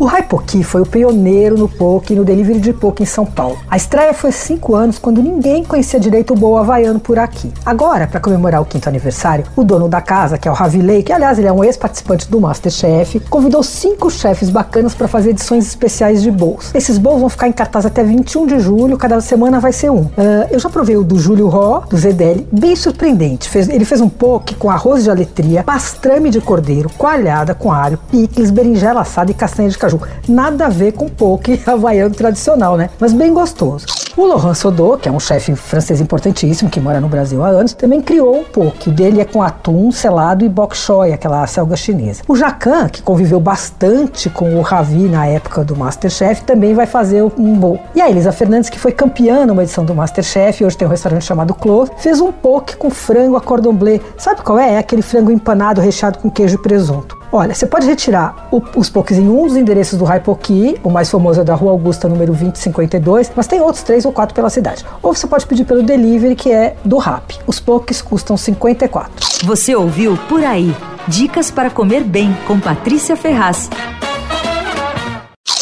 O Raipoki foi o pioneiro no poke e no delivery de poke em São Paulo. A estreia foi cinco anos, quando ninguém conhecia direito o bowl havaiano por aqui. Agora, para comemorar o quinto aniversário, o dono da casa, que é o Ravilei, que aliás ele é um ex-participante do Masterchef, convidou cinco chefes bacanas para fazer edições especiais de bowls. Esses bowls vão ficar em cartaz até 21 de julho, cada semana vai ser um. Uh, eu já provei o do Júlio Ró, do Zedeli, bem surpreendente. Fez, ele fez um poke com arroz de aletria, pastrame de cordeiro, coalhada com alho, picles, berinjela assada e castanha de caju caju. Nada a ver com poke havaiano tradicional, né? Mas bem gostoso. O Laurent Sodot, que é um chefe francês importantíssimo que mora no Brasil há anos, também criou um poke. O dele é com atum, selado e bok choy, aquela selga chinesa. O Jacan, que conviveu bastante com o Ravi na época do Masterchef, também vai fazer um bowl. E a Elisa Fernandes, que foi campeã numa edição do Masterchef, hoje tem um restaurante chamado Clos, fez um poke com frango a cordon bleu. Sabe qual é? É aquele frango empanado recheado com queijo e presunto. Olha, você pode retirar o, os pokés em um dos endereços do Raipoki, o mais famoso é da Rua Augusta, número 2052, mas tem outros três ou quatro pela cidade. Ou você pode pedir pelo delivery, que é do Rap. Os pokés custam 54. Você ouviu Por Aí. Dicas para comer bem com Patrícia Ferraz.